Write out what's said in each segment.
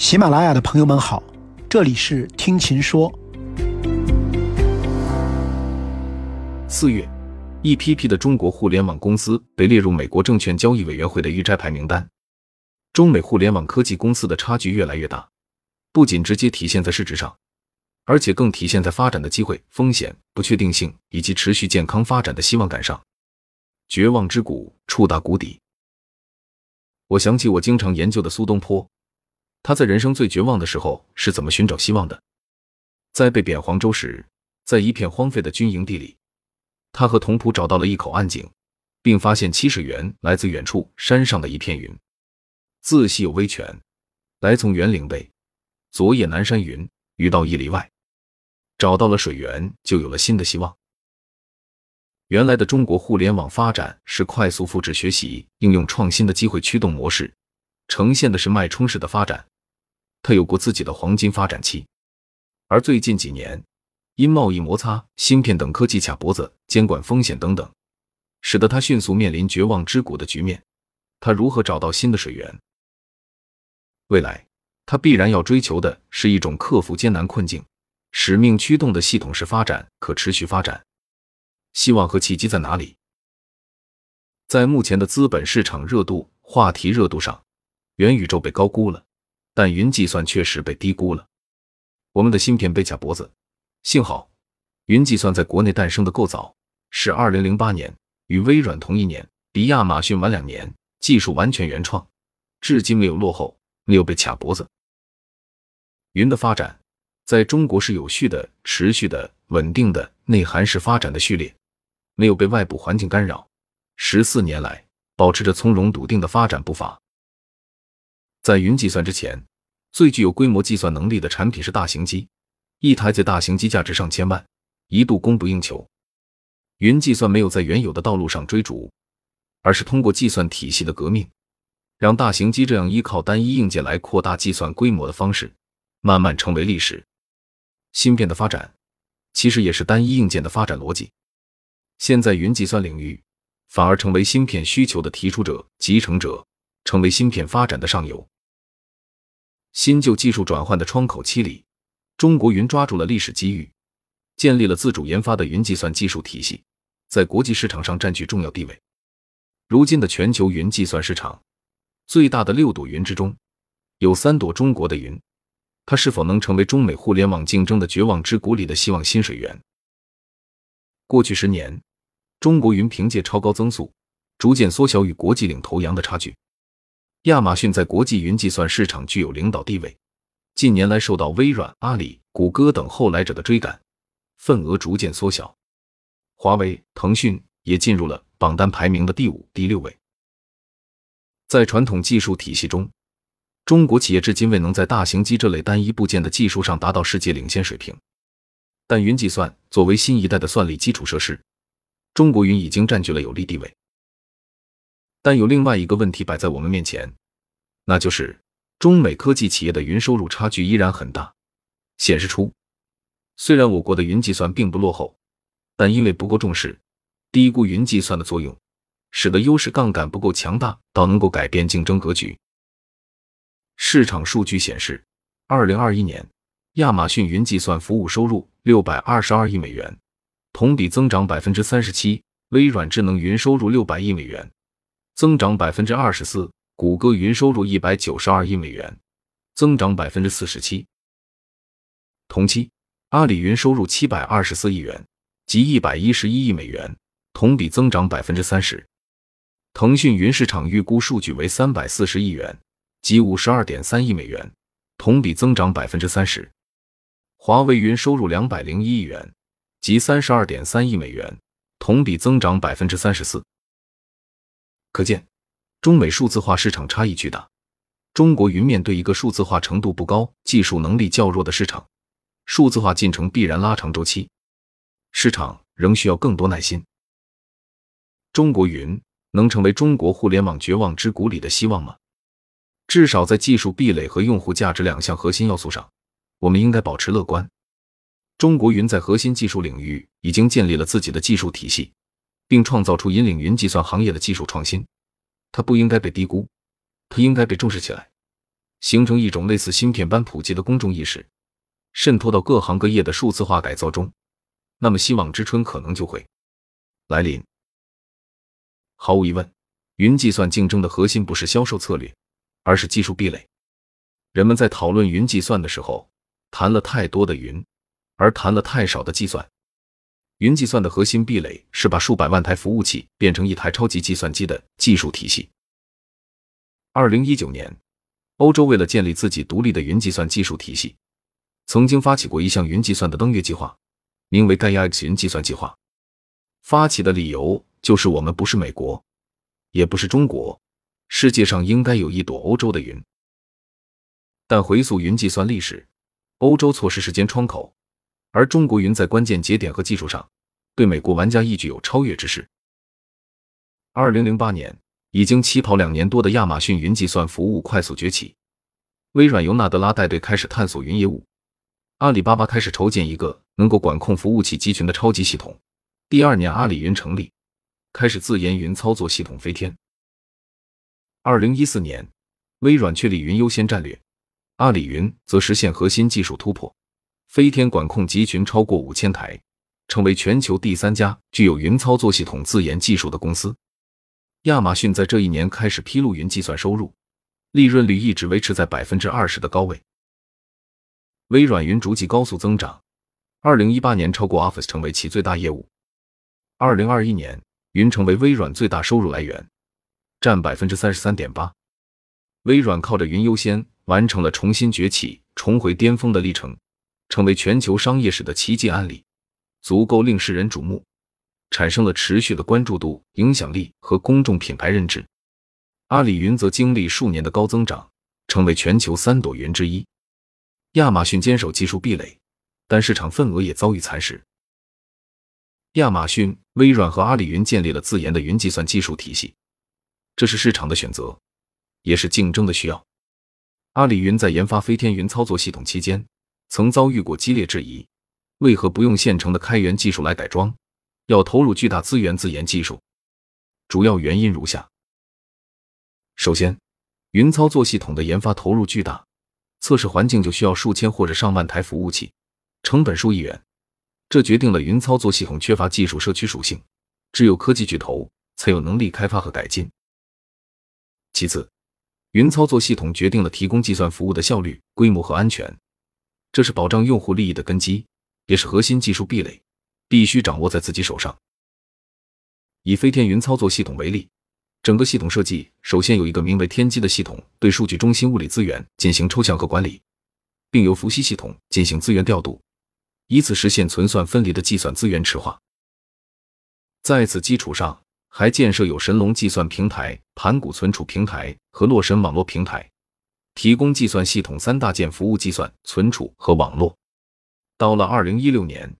喜马拉雅的朋友们好，这里是听琴说。四月，一批批的中国互联网公司被列入美国证券交易委员会的预摘牌名单。中美互联网科技公司的差距越来越大，不仅直接体现在市值上，而且更体现在发展的机会、风险、不确定性以及持续健康发展的希望感上。绝望之谷触达谷底。我想起我经常研究的苏东坡。他在人生最绝望的时候是怎么寻找希望的？在被贬黄州时，在一片荒废的军营地里，他和同仆找到了一口暗井，并发现七水源来自远处山上的一片云。自细有微泉，来从元岭北，昨夜南山云，雨到一里外。找到了水源，就有了新的希望。原来的中国互联网发展是快速复制、学习、应用创新的机会驱动模式，呈现的是脉冲式的发展。它有过自己的黄金发展期，而最近几年，因贸易摩擦、芯片等科技卡脖子、监管风险等等，使得它迅速面临绝望之谷的局面。它如何找到新的水源？未来，它必然要追求的是一种克服艰难困境、使命驱动的系统式发展、可持续发展。希望和契机在哪里？在目前的资本市场热度、话题热度上，元宇宙被高估了。但云计算确实被低估了，我们的芯片被卡脖子。幸好，云计算在国内诞生的够早，是二零零八年，与微软同一年，比亚马逊晚两年，技术完全原创，至今没有落后，没有被卡脖子。云的发展在中国是有序的、持续的、稳定的、内涵式发展的序列，没有被外部环境干扰，十四年来保持着从容笃定的发展步伐。在云计算之前，最具有规模计算能力的产品是大型机，一台最大型机价值上千万，一度供不应求。云计算没有在原有的道路上追逐，而是通过计算体系的革命，让大型机这样依靠单一硬件来扩大计算规模的方式，慢慢成为历史。芯片的发展其实也是单一硬件的发展逻辑。现在云计算领域反而成为芯片需求的提出者、集成者。成为芯片发展的上游。新旧技术转换的窗口期里，中国云抓住了历史机遇，建立了自主研发的云计算技术体系，在国际市场上占据重要地位。如今的全球云计算市场，最大的六朵云之中，有三朵中国的云，它是否能成为中美互联网竞争的绝望之谷里的希望新水源？过去十年，中国云凭借超高增速，逐渐缩小与国际领头羊的差距。亚马逊在国际云计算市场具有领导地位，近年来受到微软、阿里、谷歌等后来者的追赶，份额逐渐缩小。华为、腾讯也进入了榜单排名的第五、第六位。在传统技术体系中，中国企业至今未能在大型机这类单一部件的技术上达到世界领先水平。但云计算作为新一代的算力基础设施，中国云已经占据了有利地位。但有另外一个问题摆在我们面前，那就是中美科技企业的云收入差距依然很大，显示出虽然我国的云计算并不落后，但因为不够重视，低估云计算的作用，使得优势杠杆不够强大到能够改变竞争格局。市场数据显示，二零二一年亚马逊云计算服务收入六百二十二亿美元，同比增长百分之三十七；微软智能云收入六百亿美元。增长百分之二十四，谷歌云收入一百九十二亿美元，增长百分之四十七。同期，阿里云收入七百二十四亿元，即一百一十一亿美元，同比增长百分之三十。腾讯云市场预估数据为三百四十亿元，即五十二点三亿美元，同比增长百分之三十。华为云收入两百零一亿元，即三十二点三亿美元，同比增长百分之三十四。可见，中美数字化市场差异巨大。中国云面对一个数字化程度不高、技术能力较弱的市场，数字化进程必然拉长周期，市场仍需要更多耐心。中国云能成为中国互联网绝望之谷里的希望吗？至少在技术壁垒和用户价值两项核心要素上，我们应该保持乐观。中国云在核心技术领域已经建立了自己的技术体系。并创造出引领云计算行业的技术创新，它不应该被低估，它应该被重视起来。形成一种类似芯片般普及的公众意识，渗透到各行各业的数字化改造中，那么希望之春可能就会来临。毫无疑问，云计算竞争的核心不是销售策略，而是技术壁垒。人们在讨论云计算的时候，谈了太多的云，而谈了太少的计算。云计算的核心壁垒是把数百万台服务器变成一台超级计算机的技术体系。二零一九年，欧洲为了建立自己独立的云计算技术体系，曾经发起过一项云计算的登月计划，名为盖亚 X 云计算计划。发起的理由就是我们不是美国，也不是中国，世界上应该有一朵欧洲的云。但回溯云计算历史，欧洲错失时间窗口。而中国云在关键节点和技术上，对美国玩家亦具有超越之势。二零零八年，已经起跑两年多的亚马逊云计算服务快速崛起，微软由纳德拉带队开始探索云业务，阿里巴巴开始筹建一个能够管控服务器集群的超级系统。第二年，阿里云成立，开始自研云操作系统飞天。二零一四年，微软确立云优先战略，阿里云则实现核心技术突破。飞天管控集群超过五千台，成为全球第三家具有云操作系统自研技术的公司。亚马逊在这一年开始披露云计算收入，利润率一直维持在百分之二十的高位。微软云逐季高速增长，二零一八年超过 Office 成为其最大业务。二零二一年，云成为微软最大收入来源，占百分之三十三点八。微软靠着云优先，完成了重新崛起、重回巅峰的历程。成为全球商业史的奇迹案例，足够令世人瞩目，产生了持续的关注度、影响力和公众品牌认知。阿里云则经历数年的高增长，成为全球三朵云之一。亚马逊坚守技术壁垒，但市场份额也遭遇蚕食。亚马逊、微软和阿里云建立了自研的云计算技术体系，这是市场的选择，也是竞争的需要。阿里云在研发飞天云操作系统期间。曾遭遇过激烈质疑，为何不用现成的开源技术来改装，要投入巨大资源自研技术？主要原因如下：首先，云操作系统的研发投入巨大，测试环境就需要数千或者上万台服务器，成本数亿元，这决定了云操作系统缺乏技术社区属性，只有科技巨头才有能力开发和改进。其次，云操作系统决定了提供计算服务的效率、规模和安全。这是保障用户利益的根基，也是核心技术壁垒，必须掌握在自己手上。以飞天云操作系统为例，整个系统设计首先有一个名为天机的系统，对数据中心物理资源进行抽象和管理，并由伏羲系统进行资源调度，以此实现存算分离的计算资源池化。在此基础上，还建设有神龙计算平台、盘古存储平台和洛神网络平台。提供计算系统三大件服务：计算、存储和网络。到了二零一六年，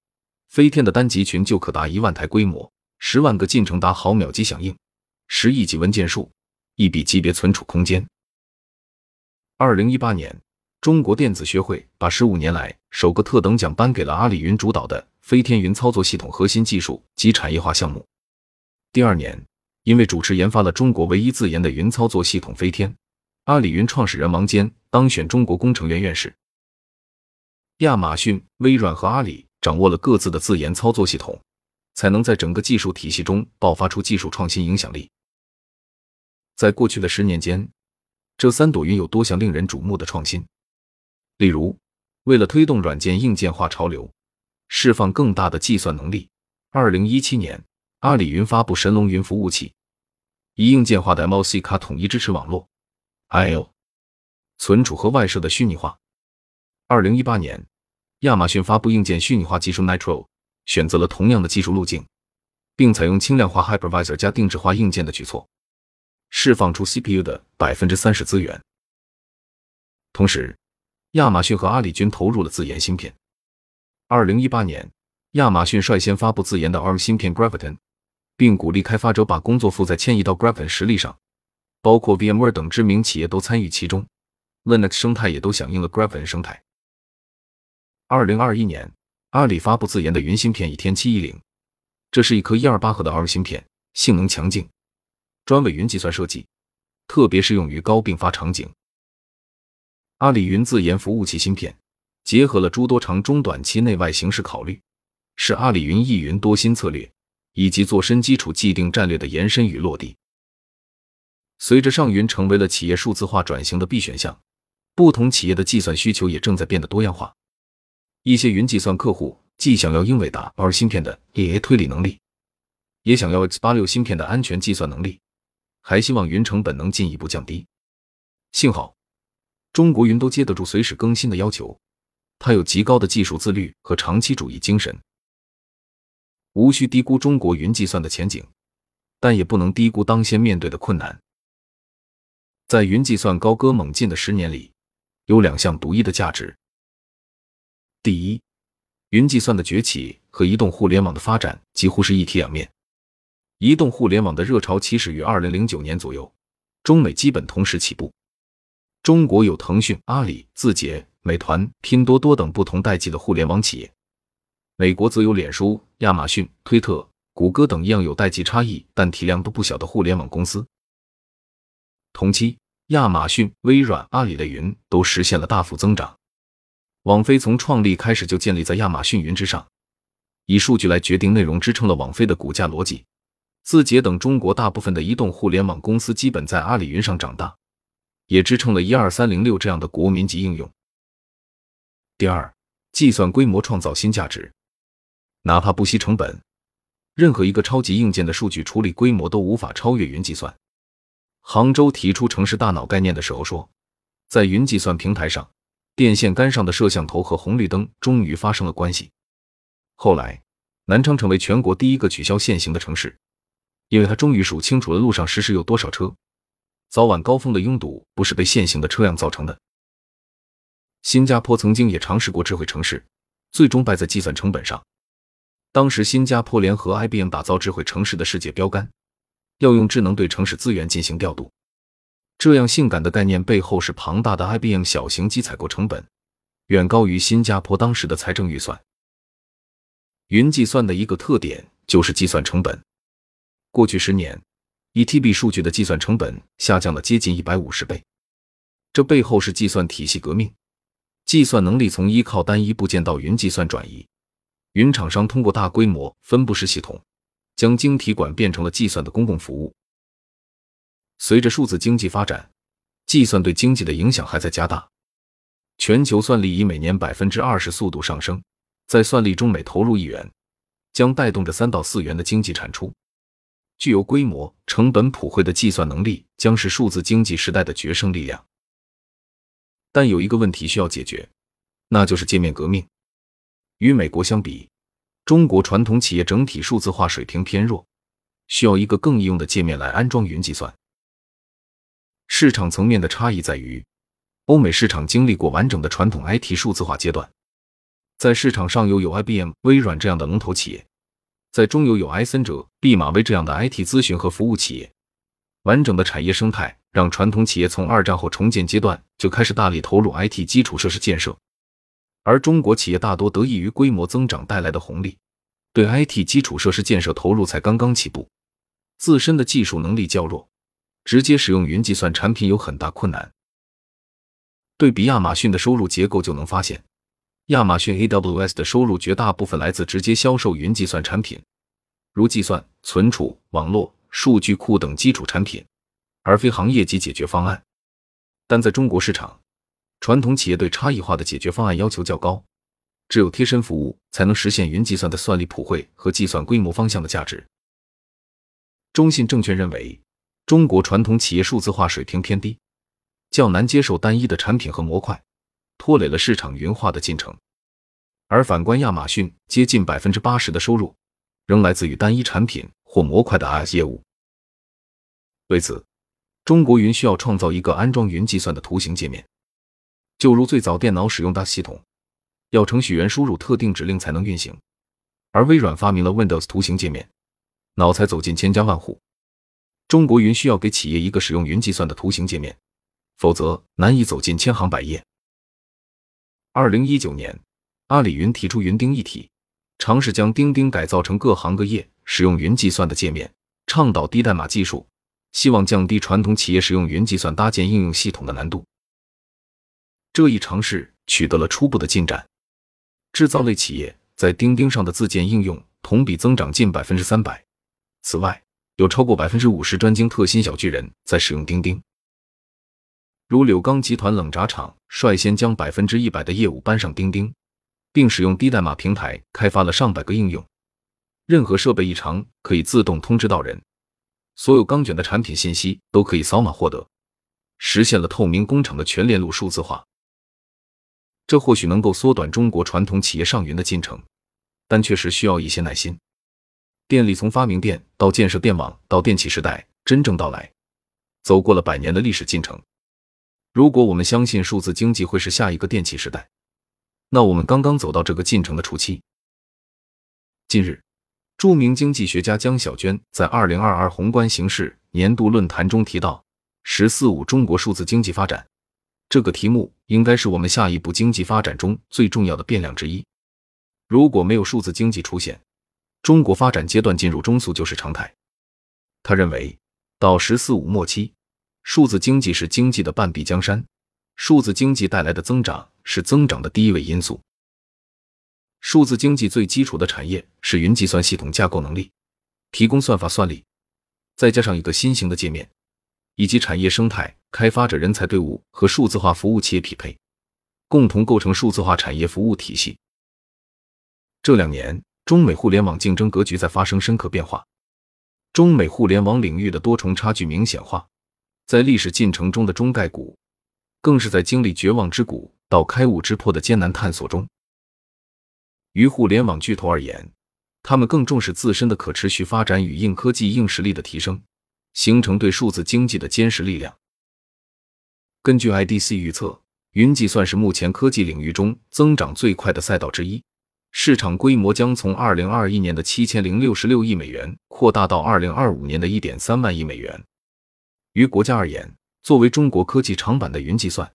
飞天的单集群就可达一万台规模，十万个进程达毫秒级响应，十亿级文件数，一笔级别存储空间。二零一八年，中国电子学会把十五年来首个特等奖颁给了阿里云主导的飞天云操作系统核心技术及产业化项目。第二年，因为主持研发了中国唯一自研的云操作系统飞天。阿里云创始人王坚当选中国工程院院士。亚马逊、微软和阿里掌握了各自的自研操作系统，才能在整个技术体系中爆发出技术创新影响力。在过去的十年间，这三朵云有多项令人瞩目的创新。例如，为了推动软件硬件化潮流，释放更大的计算能力，二零一七年，阿里云发布神龙云服务器，以硬件化的 MOC 卡统一支持网络。I/O 存储和外设的虚拟化。二零一八年，亚马逊发布硬件虚拟化技术 Nitro，选择了同样的技术路径，并采用轻量化 Hypervisor 加定制化硬件的举措，释放出 CPU 的百分之三十资源。同时，亚马逊和阿里均投入了自研芯片。二零一八年，亚马逊率先发布自研的 ARM 芯片 Graviton，并鼓励开发者把工作负载迁移到 Graviton 实力上。包括 VMware 等知名企业都参与其中，Linux 生态也都响应了 Graviton 生态。二零二一年，阿里发布自研的云芯片倚天七一零，这是一颗一二八核的 ARM 芯片，性能强劲，专为云计算设计，特别适用于高并发场景。阿里云自研服务器芯片，结合了诸多长中短期内外形势考虑，是阿里云一云多新策略以及做深基础既定战略的延伸与落地。随着上云成为了企业数字化转型的必选项，不同企业的计算需求也正在变得多样化。一些云计算客户既想要英伟达 R 芯片的 AI 推理能力，也想要 X 八六芯片的安全计算能力，还希望云成本能进一步降低。幸好。中国云都接得住随时更新的要求，它有极高的技术自律和长期主义精神。无需低估中国云计算的前景，但也不能低估当先面对的困难。在云计算高歌猛进的十年里，有两项独一的价值：第一，云计算的崛起和移动互联网的发展几乎是一体两面。移动互联网的热潮起始于二零零九年左右，中美基本同时起步。中国有腾讯、阿里、字节、美团、拼多多等不同代际的互联网企业，美国则有脸书、亚马逊、推特、谷歌等一样有代际差异但体量都不小的互联网公司。同期，亚马逊、微软、阿里的云都实现了大幅增长。网飞从创立开始就建立在亚马逊云之上，以数据来决定内容支撑了网飞的股价逻辑。字节等中国大部分的移动互联网公司基本在阿里云上长大。也支撑了一二三零六这样的国民级应用。第二，计算规模创造新价值，哪怕不惜成本，任何一个超级硬件的数据处理规模都无法超越云计算。杭州提出城市大脑概念的时候说，在云计算平台上，电线杆上的摄像头和红绿灯终于发生了关系。后来，南昌成为全国第一个取消限行的城市，因为它终于数清楚了路上实时有多少车。早晚高峰的拥堵不是被限行的车辆造成的。新加坡曾经也尝试过智慧城市，最终败在计算成本上。当时新加坡联合 IBM 打造智慧城市的世界标杆，要用智能对城市资源进行调度。这样性感的概念背后是庞大的 IBM 小型机采购成本，远高于新加坡当时的财政预算。云计算的一个特点就是计算成本，过去十年。，ETB 数据的计算成本下降了接近一百五十倍，这背后是计算体系革命，计算能力从依靠单一部件到云计算转移。云厂商通过大规模分布式系统，将晶体管变成了计算的公共服务。随着数字经济发展，计算对经济的影响还在加大。全球算力以每年百分之二十速度上升，在算力中每投入一元，将带动着三到四元的经济产出。具有规模、成本普惠的计算能力将是数字经济时代的决胜力量。但有一个问题需要解决，那就是界面革命。与美国相比，中国传统企业整体数字化水平偏弱，需要一个更易用的界面来安装云计算。市场层面的差异在于，欧美市场经历过完整的传统 IT 数字化阶段，在市场上又有 IBM、微软这样的龙头企业。在中游有埃森哲、毕马威这样的 IT 咨询和服务企业，完整的产业生态让传统企业从二战后重建阶段就开始大力投入 IT 基础设施建设，而中国企业大多得益于规模增长带来的红利，对 IT 基础设施建设投入才刚刚起步，自身的技术能力较弱，直接使用云计算产品有很大困难。对比亚马逊的收入结构就能发现。亚马逊 AWS 的收入绝大部分来自直接销售云计算产品，如计算、存储、网络、数据库等基础产品，而非行业级解决方案。但在中国市场，传统企业对差异化的解决方案要求较高，只有贴身服务才能实现云计算的算力普惠和计算规模方向的价值。中信证券认为，中国传统企业数字化水平偏低，较难接受单一的产品和模块。拖累了市场云化的进程，而反观亚马逊，接近百分之八十的收入仍来自于单一产品或模块的 IaaS 业务。为此，中国云需要创造一个安装云计算的图形界面，就如最早电脑使用大系统，要程序员输入特定指令才能运行，而微软发明了 Windows 图形界面，脑才走进千家万户。中国云需要给企业一个使用云计算的图形界面，否则难以走进千行百业。二零一九年，阿里云提出云钉一体，尝试将钉钉改造成各行各业使用云计算的界面，倡导低代码技术，希望降低传统企业使用云计算搭建应用系统的难度。这一尝试取得了初步的进展。制造类企业在钉钉上的自建应用同比增长近百分之三百。此外，有超过百分之五十专精特新小巨人在使用钉钉。如柳钢集团冷轧厂率先将百分之一百的业务搬上钉钉，并使用低代码平台开发了上百个应用。任何设备异常可以自动通知到人，所有钢卷的产品信息都可以扫码获得，实现了透明工厂的全链路数字化。这或许能够缩短中国传统企业上云的进程，但确实需要一些耐心。电力从发明电到建设电网到电气时代真正到来，走过了百年的历史进程。如果我们相信数字经济会是下一个电气时代，那我们刚刚走到这个进程的初期。近日，著名经济学家江小娟在二零二二宏观形势年度论坛中提到“十四五”中国数字经济发展这个题目，应该是我们下一步经济发展中最重要的变量之一。如果没有数字经济出现，中国发展阶段进入中速就是常态。他认为，到“十四五”末期，数字经济是经济的半壁江山，数字经济带来的增长是增长的第一位因素。数字经济最基础的产业是云计算系统架构能力，提供算法算力，再加上一个新型的界面，以及产业生态、开发者人才队伍和数字化服务企业匹配，共同构成数字化产业服务体系。这两年。中美互联网竞争格局在发生深刻变化，中美互联网领域的多重差距明显化，在历史进程中的中概股，更是在经历绝望之谷到开悟之坡的艰难探索中。于互联网巨头而言，他们更重视自身的可持续发展与硬科技硬实力的提升，形成对数字经济的坚实力量。根据 IDC 预测，云计算是目前科技领域中增长最快的赛道之一。市场规模将从二零二一年的七千零六十六亿美元扩大到二零二五年的一点三万亿美元。于国家而言，作为中国科技长板的云计算，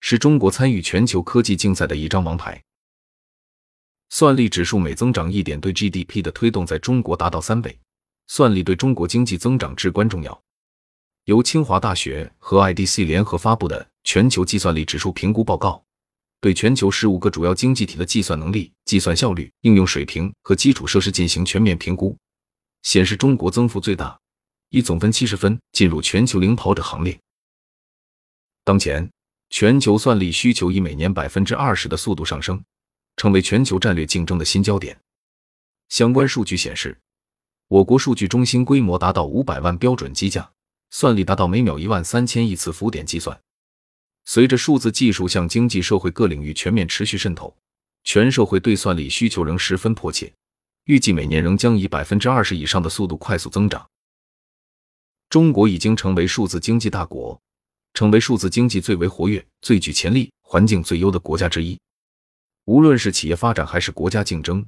是中国参与全球科技竞赛的一张王牌。算力指数每增长一点，对 GDP 的推动在中国达到三倍。算力对中国经济增长至关重要。由清华大学和 IDC 联合发布的全球计算力指数评估报告。对全球十五个主要经济体的计算能力、计算效率、应用水平和基础设施进行全面评估，显示中国增幅最大，以总分七十分进入全球领跑者行列。当前，全球算力需求以每年百分之二十的速度上升，成为全球战略竞争的新焦点。相关数据显示，我国数据中心规模达到五百万标准机架，算力达到每秒一万三千亿次浮点计算。随着数字技术向经济社会各领域全面持续渗透，全社会对算力需求仍十分迫切，预计每年仍将以百分之二十以上的速度快速增长。中国已经成为数字经济大国，成为数字经济最为活跃、最具潜力、环境最优的国家之一。无论是企业发展还是国家竞争，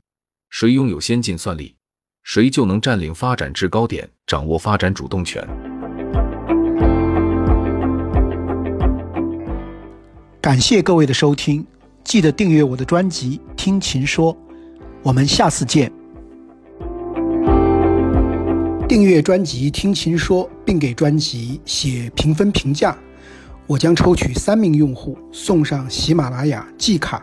谁拥有先进算力，谁就能占领发展制高点，掌握发展主动权。感谢各位的收听，记得订阅我的专辑《听琴说》，我们下次见。订阅专辑《听琴说》，并给专辑写评分评价，我将抽取三名用户送上喜马拉雅季卡。